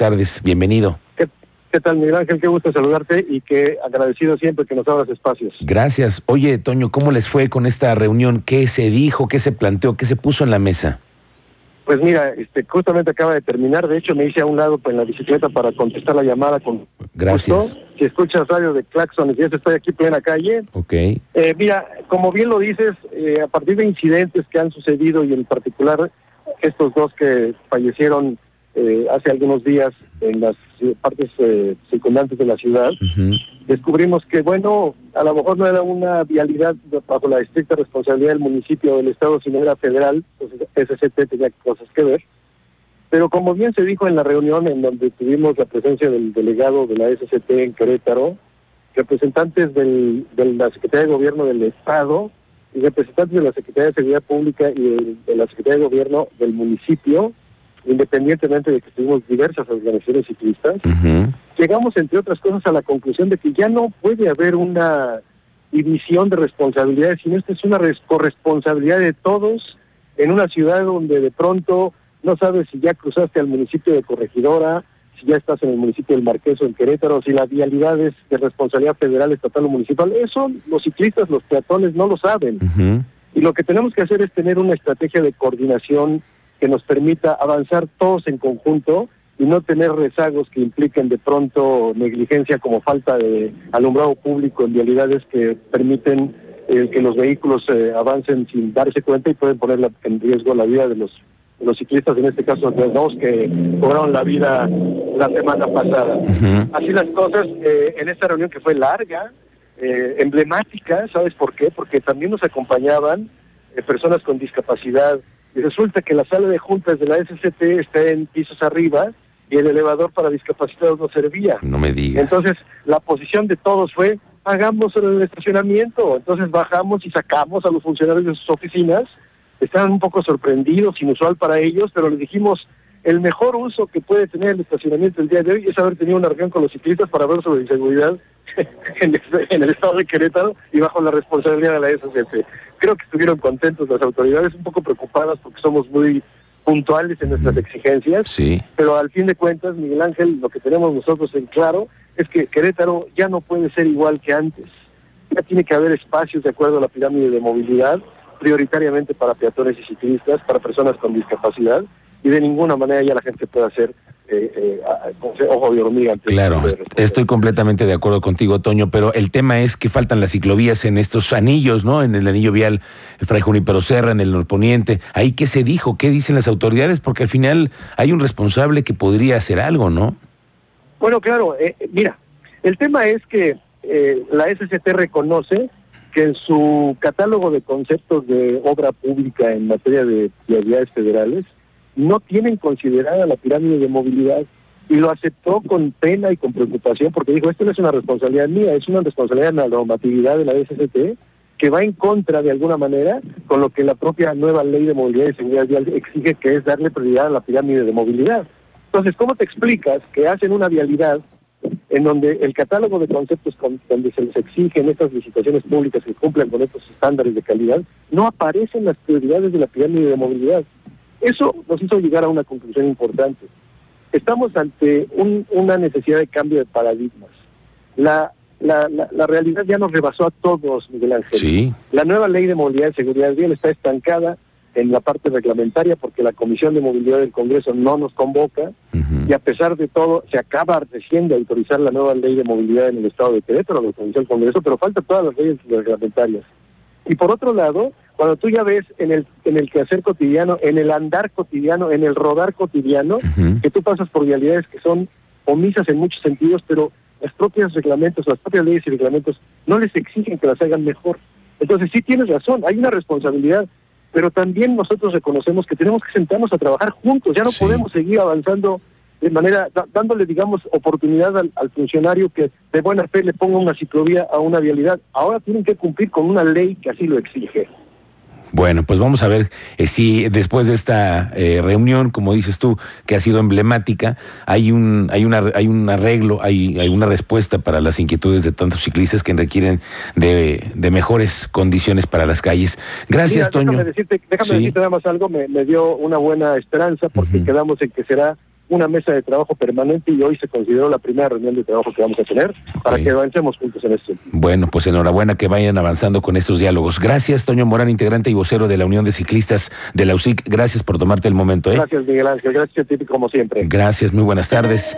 tardes, bienvenido. ¿Qué, qué tal, Miguel Ángel? Qué gusto saludarte y que agradecido siempre que nos abras espacios. Gracias. Oye, Toño, ¿cómo les fue con esta reunión? ¿Qué se dijo? ¿Qué se planteó? ¿Qué se puso en la mesa? Pues mira, este, justamente acaba de terminar. De hecho, me hice a un lado en la bicicleta para contestar la llamada con Gracias. gusto. Si escuchas radio de Claxon, y estoy aquí plena calle. Ok. Eh, mira, como bien lo dices, eh, a partir de incidentes que han sucedido y en particular estos dos que fallecieron eh, hace algunos días en las partes eh, circundantes de la ciudad, descubrimos que, bueno, a lo mejor no era una vialidad bajo la estricta responsabilidad del municipio o del Estado, sino era federal, entonces SCT tenía cosas que ver. Pero como bien se dijo en la reunión en donde tuvimos la presencia del delegado de la SCT en Querétaro, representantes del, de la Secretaría de Gobierno del Estado y representantes de la Secretaría de Seguridad Pública y de, de la Secretaría de Gobierno del municipio, independientemente de que tuvimos diversas organizaciones ciclistas, llegamos, entre otras cosas, a la conclusión de que ya no puede haber una división de responsabilidades, sino esta es una res- corresponsabilidad de todos en una ciudad donde de pronto no sabes si ya cruzaste al municipio de Corregidora, si ya estás en el municipio del Marqués o en Querétaro, si la vialidad es de responsabilidad federal, estatal o municipal. Eso los ciclistas, los peatones no lo saben. Y lo que tenemos que hacer es tener una estrategia de coordinación que nos permita avanzar todos en conjunto y no tener rezagos que impliquen de pronto negligencia como falta de alumbrado público en vialidades que permiten eh, que los vehículos eh, avancen sin darse cuenta y pueden poner la- en riesgo la vida de los, ciclistas, en este caso de los dos que cobraron la vida la semana pasada. Así las cosas, eh, en esta reunión que fue larga, emblemática, ¿sabes por qué? Porque también nos acompañaban personas con discapacidad y resulta que la sala de juntas de la SCT está en pisos arriba y el elevador para discapacitados no servía. No me digas. Entonces, la posición de todos fue, hagamos el estacionamiento. Entonces bajamos y sacamos a los funcionarios de sus oficinas. Estaban un poco sorprendidos, inusual para ellos, pero les dijimos, el mejor uso que puede tener el estacionamiento el día de hoy es haber tenido una reunión con los ciclistas para ver sobre inseguridad en el, en el estado de Querétaro y bajo la responsabilidad de la SCT. Creo que estuvieron contentos las autoridades, un poco preocupadas porque somos muy puntuales en nuestras exigencias Sí. pero al fin de cuentas, Miguel Ángel, lo que tenemos nosotros en claro es que Querétaro ya no puede ser igual que antes. Ya tiene que haber espacios de acuerdo a la pirámide de movilidad, prioritariamente para peatones y ciclistas, para personas con discapacidad, y de ninguna manera ya la gente puede hacer eh, eh, ojo de hormiga. Claro, de estoy completamente de acuerdo contigo, Toño, pero el tema es que faltan las ciclovías en estos anillos, ¿no? En el anillo vial Fray Junípero Serra, en el norponiente. Ahí qué se dijo, qué dicen las autoridades, porque al final hay un responsable que podría hacer algo, ¿no? Bueno, claro, eh, eh, mira, el tema es que eh, la SCT reconoce que en su catálogo de conceptos de obra pública en materia de vialidades federales no tienen considerada la pirámide de movilidad y lo aceptó con pena y con preocupación porque dijo, esto no es una responsabilidad mía, es una responsabilidad de la normatividad de la SCT que va en contra de alguna manera con lo que la propia nueva ley de movilidad y seguridad vial exige, que es darle prioridad a la pirámide de movilidad. Entonces, ¿cómo te explicas que hacen una vialidad en donde el catálogo de conceptos con- donde se les exigen estas licitaciones públicas que cumplan con estos estándares de calidad, no aparecen las prioridades de la pirámide de movilidad? Eso nos hizo llegar a una conclusión importante. Estamos ante un- una necesidad de cambio de paradigmas. La, la, la, la realidad ya nos rebasó a todos, Miguel Ángel. Sí. La nueva ley de movilidad y seguridad vial está estancada en la parte reglamentaria porque la Comisión de Movilidad del Congreso no nos convoca y a pesar de todo se acaba recién de autorizar la nueva ley de movilidad en el estado de Querétaro, lo autorizó el Congreso, pero falta todas las leyes reglamentarias. Y por otro lado, cuando tú ya ves en el, en el quehacer cotidiano, en el andar cotidiano, en el rodar cotidiano, que tú pasas por vialidades que son omisas en muchos sentidos, pero los propios reglamentos, las propias leyes y reglamentos no les exigen que las hagan mejor. Entonces sí tienes razón, hay una responsabilidad, pero también nosotros reconocemos que tenemos que sentarnos a trabajar juntos, ya no Sí. podemos seguir avanzando de manera, da- dándole, digamos, oportunidad al, al funcionario que de buena fe le ponga una ciclovía a una vialidad. Ahora tienen que cumplir con una ley que así lo exige. Bueno, pues vamos a ver eh, si después de esta eh, reunión, como dices tú, que ha sido emblemática, hay un, hay una, hay un arreglo, hay, hay una respuesta para las inquietudes de tantos ciclistas que requieren de, de mejores condiciones para las calles. Gracias, Mira, Toño. Déjame decirte, déjame Sí. decirte nada más algo, me, me dio una buena esperanza porque quedamos en que será una mesa de trabajo permanente y hoy se consideró la primera reunión de trabajo que vamos a tener para que avancemos juntos en sentido. Bueno, pues enhorabuena que vayan avanzando con estos diálogos. Gracias, Toño Morán, integrante y vocero de la Unión de Ciclistas de la UCIC. Gracias por tomarte el momento. ¿eh? Gracias, Miguel Ángel. Gracias a ti, como siempre. Gracias, muy buenas tardes.